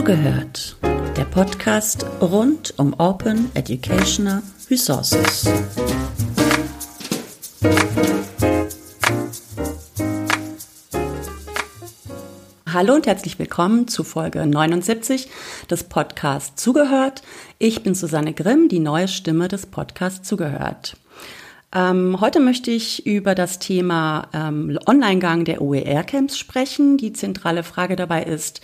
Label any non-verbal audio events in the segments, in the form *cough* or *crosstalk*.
Zugehört, der Podcast rund um Open Educational Resources. Hallo und herzlich willkommen zu Folge 79 des Podcasts Zugehört. Ich bin Susanne Grimm, die neue Stimme des Podcasts Zugehört. Ähm, heute möchte ich über das Thema ähm, Online-Gang der OER-Camps sprechen. Die zentrale Frage dabei ist,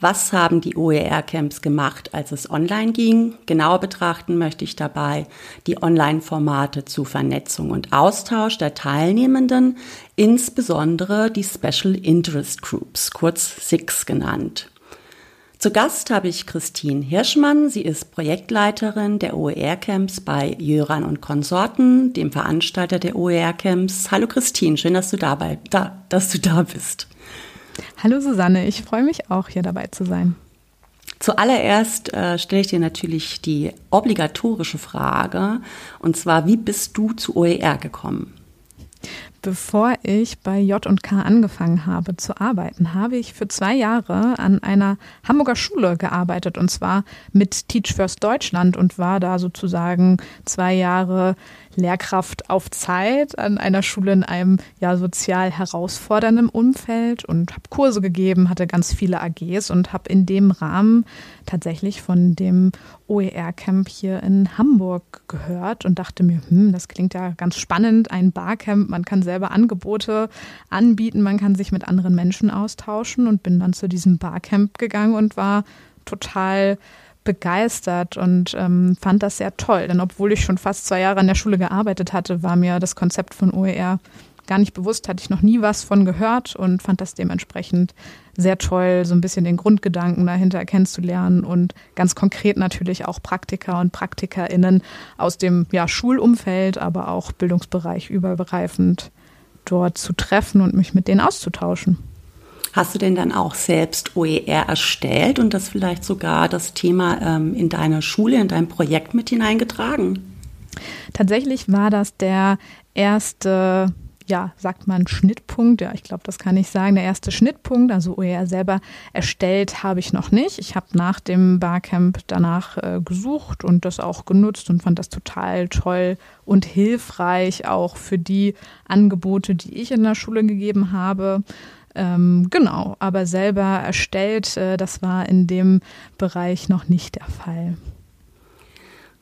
was haben die OER-Camps gemacht, als es online ging? Genauer betrachten möchte ich dabei die Online-Formate zu Vernetzung und Austausch der Teilnehmenden, insbesondere die Special Interest Groups, kurz SIX genannt. Zu Gast habe ich Christine Hirschmann. Sie ist Projektleiterin der OER-Camps bei Jöran und Konsorten, dem Veranstalter der OER-Camps. Hallo Christine, schön, dass du dabei, da, dass du da bist. Hallo Susanne, ich freue mich auch, hier dabei zu sein. Zuallererst äh, stelle ich dir natürlich die obligatorische Frage, und zwar, wie bist du zu OER gekommen? Bevor ich bei J&K angefangen habe zu arbeiten, habe ich für zwei Jahre an einer Hamburger Schule gearbeitet und zwar mit Teach First Deutschland und war da sozusagen zwei Jahre Lehrkraft auf Zeit an einer Schule in einem ja sozial herausfordernden Umfeld und habe Kurse gegeben, hatte ganz viele AGs und habe in dem Rahmen tatsächlich von dem OER-Camp hier in Hamburg gehört und dachte mir, hm, das klingt ja ganz spannend, ein Barcamp, man kann selber Angebote anbieten, man kann sich mit anderen Menschen austauschen und bin dann zu diesem Barcamp gegangen und war total begeistert und ähm, fand das sehr toll. Denn obwohl ich schon fast zwei Jahre an der Schule gearbeitet hatte, war mir das Konzept von OER gar nicht bewusst, hatte ich noch nie was von gehört und fand das dementsprechend sehr toll, so ein bisschen den Grundgedanken dahinter kennenzulernen und ganz konkret natürlich auch Praktiker und PraktikerInnen aus dem ja, Schulumfeld, aber auch Bildungsbereich übergreifend dort zu treffen und mich mit denen auszutauschen. Hast du denn dann auch selbst OER erstellt und das vielleicht sogar das Thema ähm, in deine Schule, in dein Projekt mit hineingetragen? Tatsächlich war das der erste ja, sagt man Schnittpunkt. Ja, ich glaube, das kann ich sagen. Der erste Schnittpunkt, also OER selber erstellt, habe ich noch nicht. Ich habe nach dem Barcamp danach äh, gesucht und das auch genutzt und fand das total toll und hilfreich auch für die Angebote, die ich in der Schule gegeben habe. Ähm, genau, aber selber erstellt, äh, das war in dem Bereich noch nicht der Fall.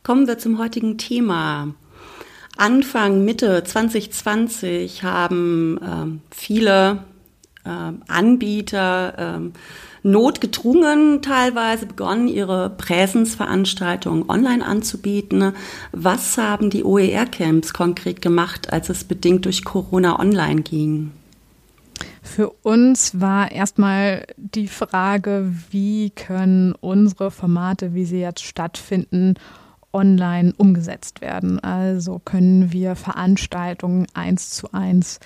Kommen wir zum heutigen Thema. Anfang, Mitte 2020 haben ähm, viele äh, Anbieter äh, notgedrungen teilweise begonnen, ihre Präsenzveranstaltungen online anzubieten. Was haben die OER-Camps konkret gemacht, als es bedingt durch Corona online ging? Für uns war erstmal die Frage, wie können unsere Formate, wie sie jetzt stattfinden, online umgesetzt werden. Also können wir Veranstaltungen eins zu eins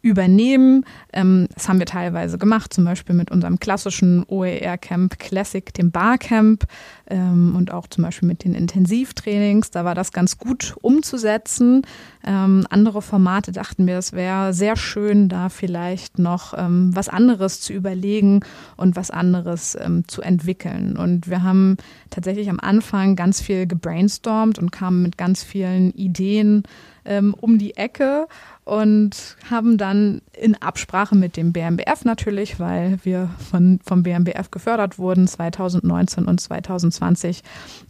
übernehmen. Ähm, das haben wir teilweise gemacht, zum Beispiel mit unserem klassischen OER-Camp Classic, dem Barcamp ähm, und auch zum Beispiel mit den Intensivtrainings. Da war das ganz gut umzusetzen. Ähm, andere Formate dachten wir, es wäre sehr schön, da vielleicht noch ähm, was anderes zu überlegen und was anderes ähm, zu entwickeln. Und wir haben tatsächlich am Anfang ganz viel gebrainstormt und kamen mit ganz vielen Ideen ähm, um die Ecke und haben dann in Absprache mit dem BMBF natürlich, weil wir von, vom BMBF gefördert wurden, 2019 und 2020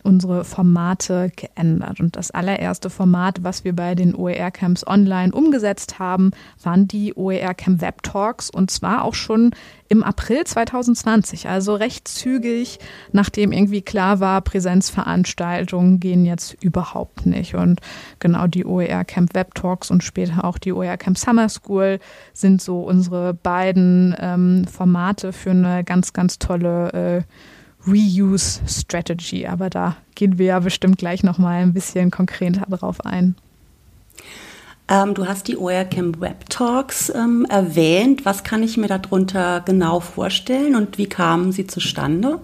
unsere Formate geändert. Und das allererste Format, was wir bei den OER-Camps online umgesetzt haben, waren die OER-Camp Web Talks und zwar auch schon im April 2020, also recht zügig, nachdem irgendwie klar war, Präsenzveranstaltungen gehen jetzt überhaupt nicht. Und genau die OER Camp Web Talks und später auch die OER Camp Summer School sind so unsere beiden ähm, Formate für eine ganz, ganz tolle äh, Reuse Strategy. Aber da gehen wir ja bestimmt gleich nochmal ein bisschen konkreter drauf ein. Ähm, du hast die OER-Camp Web Talks ähm, erwähnt. Was kann ich mir darunter genau vorstellen und wie kamen sie zustande?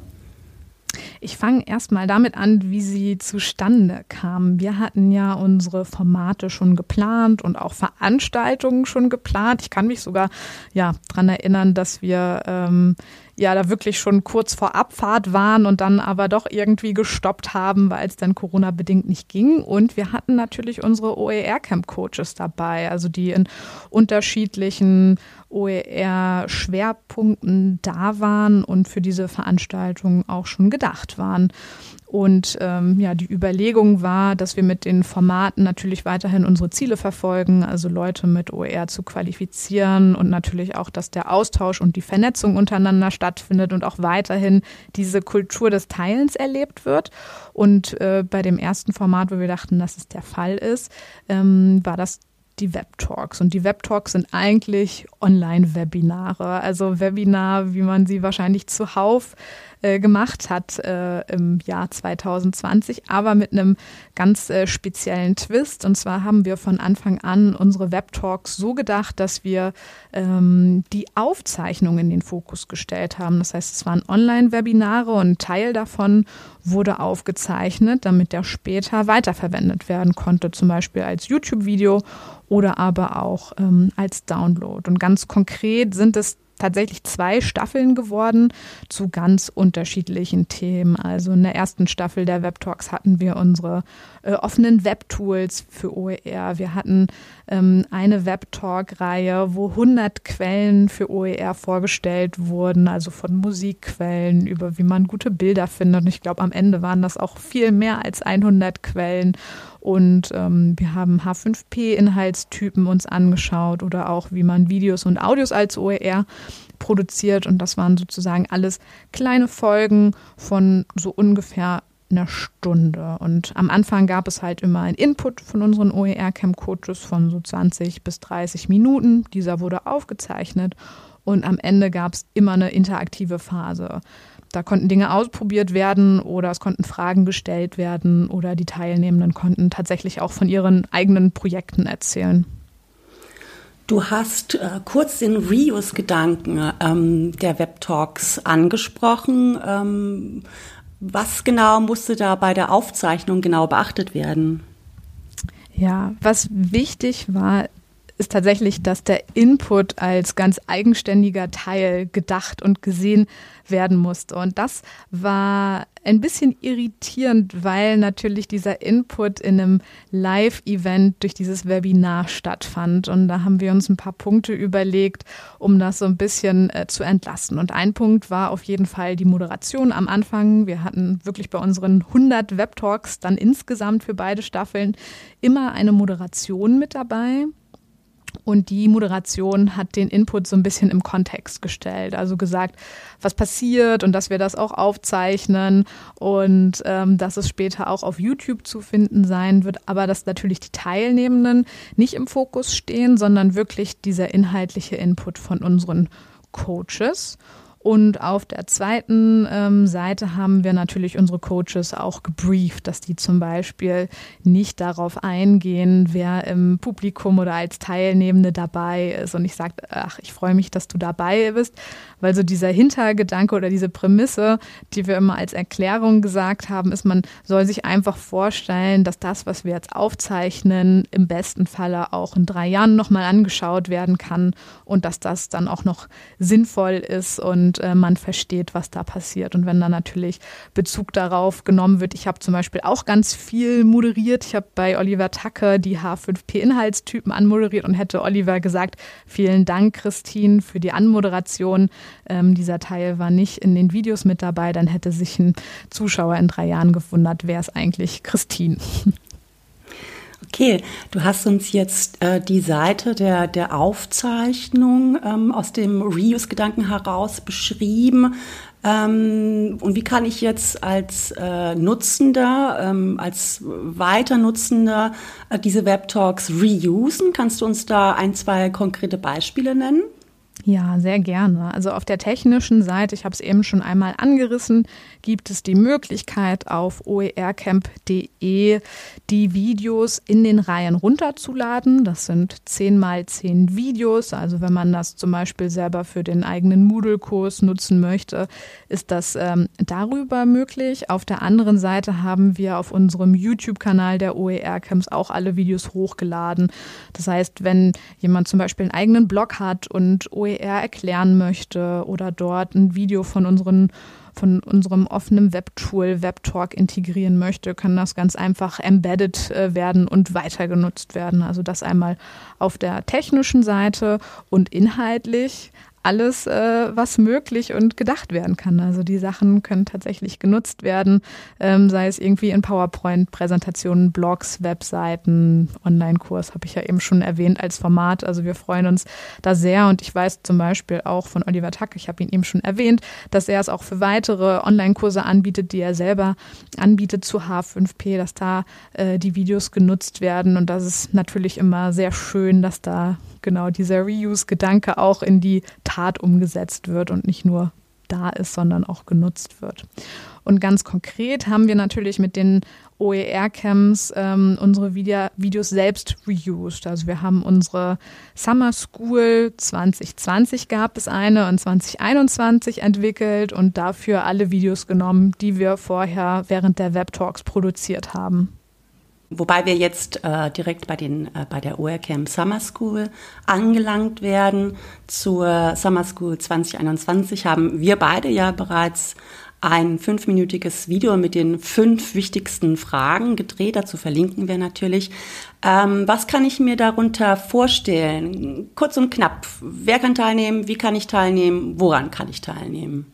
Ich fange erstmal damit an, wie sie zustande kamen. Wir hatten ja unsere Formate schon geplant und auch Veranstaltungen schon geplant. Ich kann mich sogar ja daran erinnern, dass wir ähm, ja da wirklich schon kurz vor Abfahrt waren und dann aber doch irgendwie gestoppt haben, weil es dann Corona-bedingt nicht ging. Und wir hatten natürlich unsere OER-Camp-Coaches dabei, also die in unterschiedlichen OER-Schwerpunkten da waren und für diese Veranstaltung auch schon gedacht waren. Und ähm, ja, die Überlegung war, dass wir mit den Formaten natürlich weiterhin unsere Ziele verfolgen, also Leute mit OER zu qualifizieren und natürlich auch, dass der Austausch und die Vernetzung untereinander stattfindet und auch weiterhin diese Kultur des Teilens erlebt wird. Und äh, bei dem ersten Format, wo wir dachten, dass es der Fall ist, ähm, war das die Web-Talks. Und die Web-Talks sind eigentlich Online-Webinare. Also Webinar, wie man sie wahrscheinlich zuhauf äh, gemacht hat äh, im Jahr 2020, aber mit einem ganz äh, speziellen Twist. Und zwar haben wir von Anfang an unsere Web-Talks so gedacht, dass wir ähm, die Aufzeichnung in den Fokus gestellt haben. Das heißt, es waren Online-Webinare und ein Teil davon wurde aufgezeichnet, damit der später weiterverwendet werden konnte, zum Beispiel als YouTube-Video oder aber auch ähm, als Download. Und ganz konkret sind es tatsächlich zwei Staffeln geworden zu ganz unterschiedlichen Themen. Also in der ersten Staffel der Web Talks hatten wir unsere äh, offenen Web-Tools für OER. Wir hatten ähm, eine Web-Talk-Reihe, wo 100 Quellen für OER vorgestellt wurden, also von Musikquellen über wie man gute Bilder findet. Und ich glaube, am Ende waren das auch viel mehr als 100 Quellen. Und ähm, wir haben H5P-Inhaltstypen uns angeschaut oder auch, wie man Videos und Audios als OER produziert. Und das waren sozusagen alles kleine Folgen von so ungefähr einer Stunde. Und am Anfang gab es halt immer einen Input von unseren OER-Camp-Coaches von so 20 bis 30 Minuten. Dieser wurde aufgezeichnet und am Ende gab es immer eine interaktive Phase. Da konnten Dinge ausprobiert werden oder es konnten Fragen gestellt werden oder die Teilnehmenden konnten tatsächlich auch von ihren eigenen Projekten erzählen. Du hast äh, kurz den Reuse-Gedanken ähm, der Web-Talks angesprochen. Ähm, was genau musste da bei der Aufzeichnung genau beachtet werden? Ja, was wichtig war, ist tatsächlich, dass der Input als ganz eigenständiger Teil gedacht und gesehen werden musste. Und das war ein bisschen irritierend, weil natürlich dieser Input in einem Live-Event durch dieses Webinar stattfand. Und da haben wir uns ein paar Punkte überlegt, um das so ein bisschen äh, zu entlasten. Und ein Punkt war auf jeden Fall die Moderation am Anfang. Wir hatten wirklich bei unseren 100 Web-Talks dann insgesamt für beide Staffeln immer eine Moderation mit dabei. Und die Moderation hat den Input so ein bisschen im Kontext gestellt. Also gesagt, was passiert und dass wir das auch aufzeichnen und ähm, dass es später auch auf YouTube zu finden sein wird. Aber dass natürlich die Teilnehmenden nicht im Fokus stehen, sondern wirklich dieser inhaltliche Input von unseren Coaches. Und auf der zweiten ähm, Seite haben wir natürlich unsere Coaches auch gebrieft, dass die zum Beispiel nicht darauf eingehen, wer im Publikum oder als Teilnehmende dabei ist. Und ich sage, ach, ich freue mich, dass du dabei bist, weil so dieser Hintergedanke oder diese Prämisse, die wir immer als Erklärung gesagt haben, ist, man soll sich einfach vorstellen, dass das, was wir jetzt aufzeichnen, im besten Falle auch in drei Jahren nochmal angeschaut werden kann und dass das dann auch noch sinnvoll ist und und äh, man versteht, was da passiert. Und wenn da natürlich Bezug darauf genommen wird, ich habe zum Beispiel auch ganz viel moderiert. Ich habe bei Oliver Tacke die H5P-Inhaltstypen anmoderiert und hätte Oliver gesagt, vielen Dank, Christine, für die Anmoderation. Ähm, dieser Teil war nicht in den Videos mit dabei, dann hätte sich ein Zuschauer in drei Jahren gewundert, wer ist eigentlich Christine. Okay, du hast uns jetzt äh, die Seite der, der Aufzeichnung ähm, aus dem Reuse-Gedanken heraus beschrieben. Ähm, und wie kann ich jetzt als äh, Nutzender, ähm, als weiter Nutzender äh, diese Webtalks reusen? Kannst du uns da ein, zwei konkrete Beispiele nennen? Ja, sehr gerne. Also auf der technischen Seite, ich habe es eben schon einmal angerissen, gibt es die Möglichkeit auf oercamp.de die Videos in den Reihen runterzuladen. Das sind 10 mal 10 Videos. Also wenn man das zum Beispiel selber für den eigenen Moodle-Kurs nutzen möchte, ist das ähm, darüber möglich. Auf der anderen Seite haben wir auf unserem YouTube-Kanal der OER-Camps auch alle Videos hochgeladen. Das heißt, wenn jemand zum Beispiel einen eigenen Blog hat und OER OER erklären möchte oder dort ein Video von unseren von unserem offenen Webtool WebTalk integrieren möchte, kann das ganz einfach embedded äh, werden und weiter genutzt werden. Also das einmal auf der technischen Seite und inhaltlich alles, äh, was möglich und gedacht werden kann. Also die Sachen können tatsächlich genutzt werden, ähm, sei es irgendwie in PowerPoint-Präsentationen, Blogs, Webseiten, Online-Kurs, habe ich ja eben schon erwähnt als Format. Also wir freuen uns da sehr und ich weiß zum Beispiel auch von Oliver Tack, ich habe ihn eben schon erwähnt, dass er es auch für weitere Online-Kurse anbietet, die er selber anbietet zu H5P, dass da äh, die Videos genutzt werden und das ist natürlich immer sehr schön, dass da genau dieser Reuse-Gedanke auch in die Tat umgesetzt wird und nicht nur da ist, sondern auch genutzt wird. Und ganz konkret haben wir natürlich mit den OER-Camps ähm, unsere Video Videos selbst reused. Also wir haben unsere Summer School 2020 gab es eine und 2021 entwickelt und dafür alle Videos genommen, die wir vorher während der Web Talks produziert haben. Wobei wir jetzt äh, direkt bei, den, äh, bei der OERCamp Summer School angelangt werden. Zur Summer School 2021 haben wir beide ja bereits ein fünfminütiges Video mit den fünf wichtigsten Fragen gedreht. Dazu verlinken wir natürlich. Ähm, was kann ich mir darunter vorstellen? Kurz und knapp. Wer kann teilnehmen? Wie kann ich teilnehmen? Woran kann ich teilnehmen?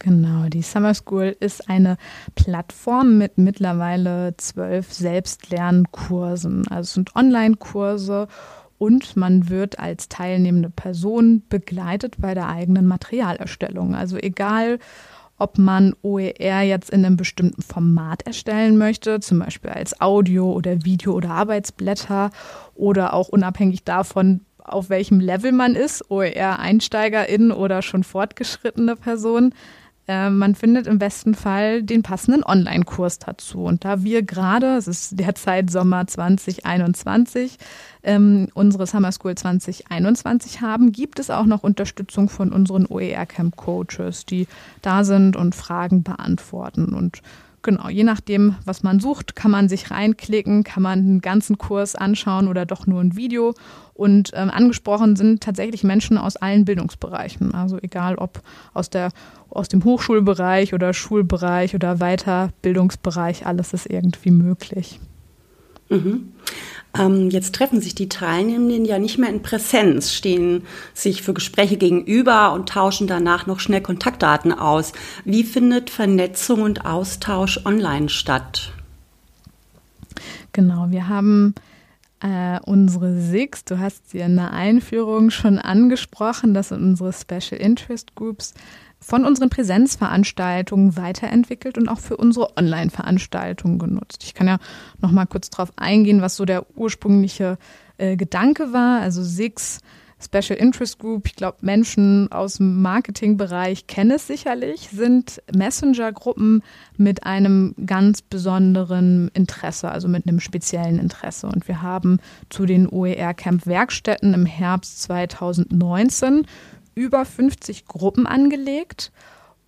Genau, die Summer School ist eine Plattform mit mittlerweile zwölf Selbstlernkursen. Also es sind Online-Kurse und man wird als teilnehmende Person begleitet bei der eigenen Materialerstellung. Also egal, ob man OER jetzt in einem bestimmten Format erstellen möchte, zum Beispiel als Audio oder Video oder Arbeitsblätter oder auch unabhängig davon, auf welchem Level man ist, OER-Einsteigerin oder schon fortgeschrittene Person. Äh, man findet im besten Fall den passenden Online-Kurs dazu. Und da wir gerade, es ist derzeit Sommer 2021, ähm, unsere Summer School 2021 haben, gibt es auch noch Unterstützung von unseren OER Camp Coaches, die da sind und Fragen beantworten. Und genau, je nachdem, was man sucht, kann man sich reinklicken, kann man einen ganzen Kurs anschauen oder doch nur ein Video. Und ähm, angesprochen sind tatsächlich Menschen aus allen Bildungsbereichen. Also egal ob aus, der, aus dem Hochschulbereich oder Schulbereich oder Weiterbildungsbereich, alles ist irgendwie möglich. Mhm. Ähm, jetzt treffen sich die Teilnehmenden ja nicht mehr in Präsenz, stehen sich für Gespräche gegenüber und tauschen danach noch schnell Kontaktdaten aus. Wie findet Vernetzung und Austausch online statt? Genau, wir haben äh, unsere SIGs, du hast sie in der Einführung schon angesprochen, das sind unsere Special Interest Groups von unseren Präsenzveranstaltungen weiterentwickelt und auch für unsere Online-Veranstaltungen genutzt. Ich kann ja noch mal kurz darauf eingehen, was so der ursprüngliche äh, Gedanke war. Also SIX Special Interest Group, ich glaube, Menschen aus dem Marketingbereich kennen es sicherlich, sind Messenger-Gruppen mit einem ganz besonderen Interesse, also mit einem speziellen Interesse. Und wir haben zu den OER-Camp-Werkstätten im Herbst 2019 über 50 Gruppen angelegt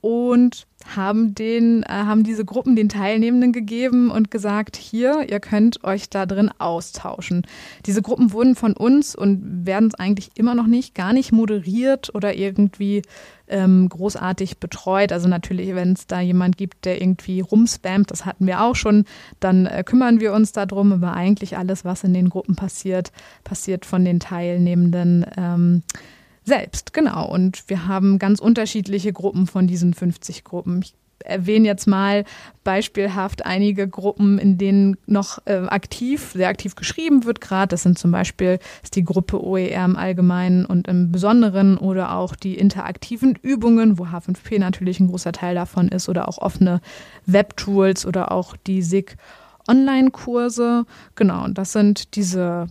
und haben den, äh, haben diese Gruppen den Teilnehmenden gegeben und gesagt, hier, ihr könnt euch da drin austauschen. Diese Gruppen wurden von uns und werden eigentlich immer noch nicht, gar nicht moderiert oder irgendwie ähm, großartig betreut. Also natürlich, wenn es da jemand gibt, der irgendwie rumspammt, das hatten wir auch schon, dann äh, kümmern wir uns darum, aber eigentlich alles, was in den Gruppen passiert, passiert von den Teilnehmenden. Ähm, selbst, genau. Und wir haben ganz unterschiedliche Gruppen von diesen 50 Gruppen. Ich erwähne jetzt mal beispielhaft einige Gruppen, in denen noch äh, aktiv, sehr aktiv geschrieben wird gerade. Das sind zum Beispiel ist die Gruppe OER im Allgemeinen und im Besonderen oder auch die interaktiven Übungen, wo H5P natürlich ein großer Teil davon ist oder auch offene Webtools oder auch die SIG Online-Kurse. Genau, und das sind diese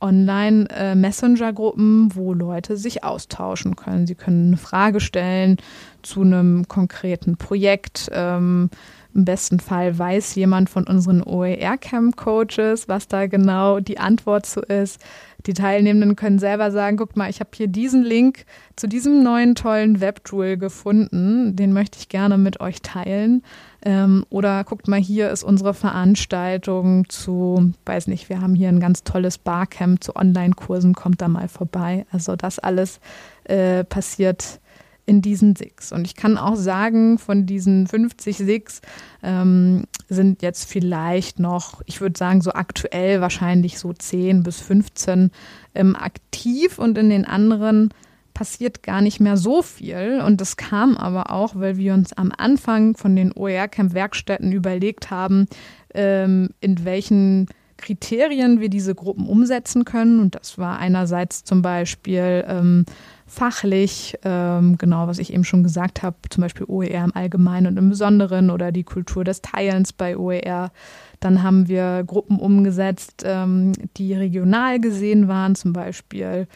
Online-Messenger-Gruppen, wo Leute sich austauschen können. Sie können eine Frage stellen zu einem konkreten Projekt, ähm, Im besten Fall weiß jemand von unseren OER-Camp-Coaches, was da genau die Antwort zu ist. Die Teilnehmenden können selber sagen, guck mal, ich habe hier diesen Link zu diesem neuen tollen Webtool gefunden, den möchte ich gerne mit euch teilen. Ähm, oder guckt mal, hier ist unsere Veranstaltung zu, weiß nicht, wir haben hier ein ganz tolles Barcamp zu Online-Kursen, kommt da mal vorbei. Also das alles äh, passiert in diesen SIGs. Und ich kann auch sagen, von diesen 50 SIGs ähm, sind jetzt vielleicht noch, ich würde sagen, so aktuell wahrscheinlich so 10 bis 15 ähm, aktiv und in den anderen passiert gar nicht mehr so viel. Und das kam aber auch, weil wir uns am Anfang von den OER-Camp-Werkstätten überlegt haben, ähm, in welchen Kriterien wir diese Gruppen umsetzen können. Und das war einerseits zum Beispiel ähm, fachlich, ähm, genau was ich eben schon gesagt habe, zum Beispiel OER im Allgemeinen und im Besonderen oder die Kultur des Teilens bei OER. Dann haben wir Gruppen umgesetzt, ähm, die regional gesehen waren, zum Beispiel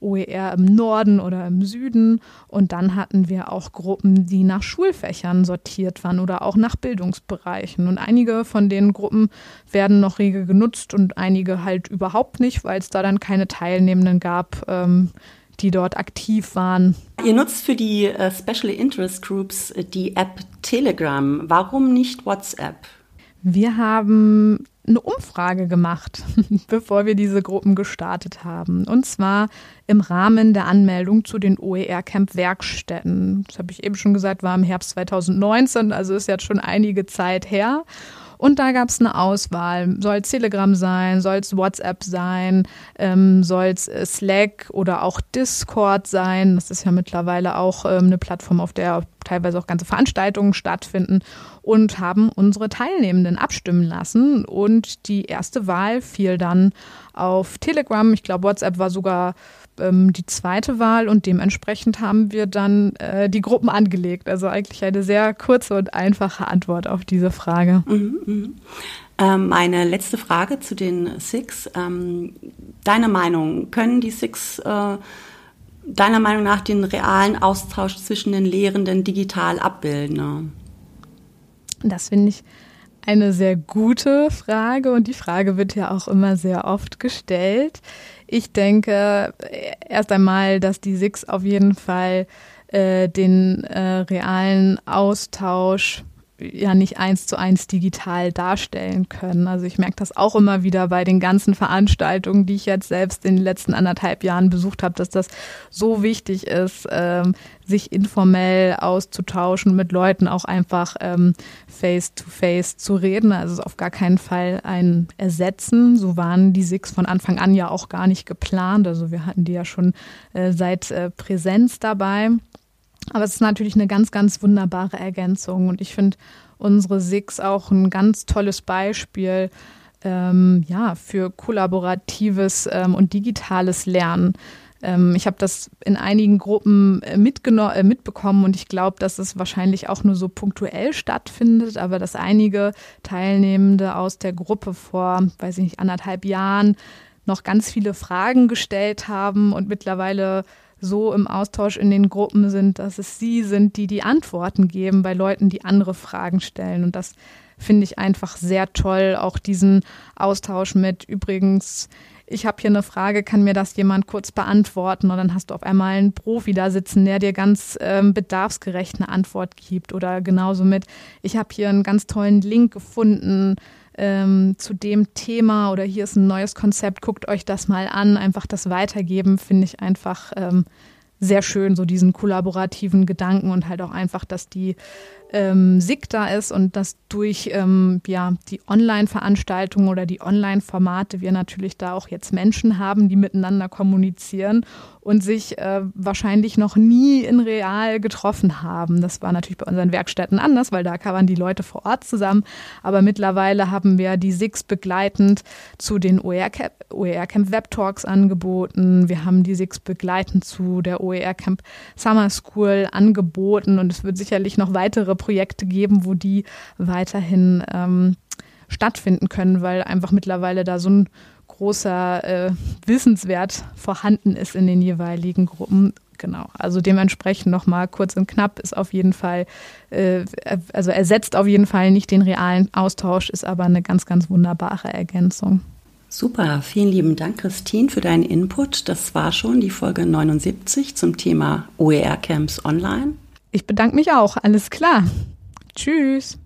OER im Norden oder im Süden. Und dann hatten wir auch Gruppen, die nach Schulfächern sortiert waren oder auch nach Bildungsbereichen. Und einige von den Gruppen werden noch rege genutzt und einige halt überhaupt nicht, weil es da dann keine Teilnehmenden gab. Ähm, die dort aktiv waren. Ihr nutzt für die äh, Special Interest Groups äh, die App Telegram. Warum nicht WhatsApp? Wir haben eine Umfrage gemacht, *laughs* bevor wir diese Gruppen gestartet haben. Und zwar im Rahmen der Anmeldung zu den OER Camp Werkstätten. Das habe ich eben schon gesagt, war im Herbst 2019, also ist jetzt schon einige Zeit her. Und da gab es eine Auswahl. Soll es Telegram sein, soll es WhatsApp sein, ähm, soll es äh, Slack oder auch Discord sein. Das ist ja mittlerweile auch ähm, eine Plattform, auf der teilweise auch ganze Veranstaltungen stattfinden und haben unsere Teilnehmenden abstimmen lassen. Und die erste Wahl fiel dann auf Telegram. Ich glaube, WhatsApp war sogar ähm, die zweite Wahl und dementsprechend haben wir dann äh, die Gruppen angelegt. Also eigentlich eine sehr kurze und einfache Antwort auf diese Frage. Mhm, mh. ähm, meine letzte Frage zu den Six. Ähm, deine Meinung, können die Six äh, deiner Meinung nach den realen Austausch zwischen den Lehrenden digital abbilden? Das finde ich eine sehr gute Frage und die Frage wird ja auch immer sehr oft gestellt. Ich denke erst einmal, dass die SIX auf jeden Fall äh, den äh, realen Austausch ja nicht eins zu eins digital darstellen können. Also ich merke das auch immer wieder bei den ganzen Veranstaltungen, die ich jetzt selbst in den letzten anderthalb Jahren besucht habe, dass das so wichtig ist, ähm, sich informell auszutauschen, mit Leuten auch einfach ähm, face to face zu reden. Also es ist auf gar keinen Fall ein Ersetzen. So waren die SIX von Anfang an ja auch gar nicht geplant. Also wir hatten die ja schon äh, seit äh, Präsenz dabei. Aber es ist natürlich eine ganz, ganz wunderbare Ergänzung. Und ich finde unsere SIX auch ein ganz tolles Beispiel ähm, ja, für kollaboratives ähm, und digitales Lernen. Ähm, ich habe das in einigen Gruppen äh, äh, mitbekommen und ich glaube, dass es wahrscheinlich auch nur so punktuell stattfindet, aber dass einige Teilnehmende aus der Gruppe vor, weiß ich nicht, anderthalb Jahren noch ganz viele Fragen gestellt haben und mittlerweile so im Austausch in den Gruppen sind, dass es sie sind, die die Antworten geben bei Leuten, die andere Fragen stellen. Und das finde ich einfach sehr toll, auch diesen Austausch mit übrigens. Ich habe hier eine Frage, kann mir das jemand kurz beantworten? Und dann hast du auf einmal einen Profi da sitzen, der dir ganz ähm, bedarfsgerecht eine Antwort gibt. Oder genauso mit, ich habe hier einen ganz tollen Link gefunden, ähm, zu dem Thema oder hier ist ein neues Konzept, guckt euch das mal an. Einfach das Weitergeben finde ich einfach ähm, sehr schön, so diesen kollaborativen Gedanken und halt auch einfach, dass die ähm, SIG da ist und dass durch ähm, ja, die Online-Veranstaltungen oder die Online-Formate wir natürlich da auch jetzt Menschen haben, die miteinander kommunizieren und sich äh, wahrscheinlich noch nie in real getroffen haben. Das war natürlich bei unseren Werkstätten anders, weil da kamen die Leute vor Ort zusammen. Aber mittlerweile haben wir die SIGs begleitend zu den OER-Camp OER Web Talks angeboten. Wir haben die SIGs begleitend zu der OER Camp Summer School angeboten und es wird sicherlich noch weitere Projekte geben, wo die weiterhin ähm, stattfinden können, weil einfach mittlerweile da so ein großer äh, Wissenswert vorhanden ist in den jeweiligen Gruppen. Genau, also dementsprechend nochmal kurz und knapp ist auf jeden Fall, äh, also ersetzt auf jeden Fall nicht den realen Austausch, ist aber eine ganz, ganz wunderbare Ergänzung. Super, vielen lieben Dank, Christine, für deinen Input. Das war schon die Folge 79 zum Thema OER-Camps online. Ich bedanke mich auch, alles klar. Tschüss.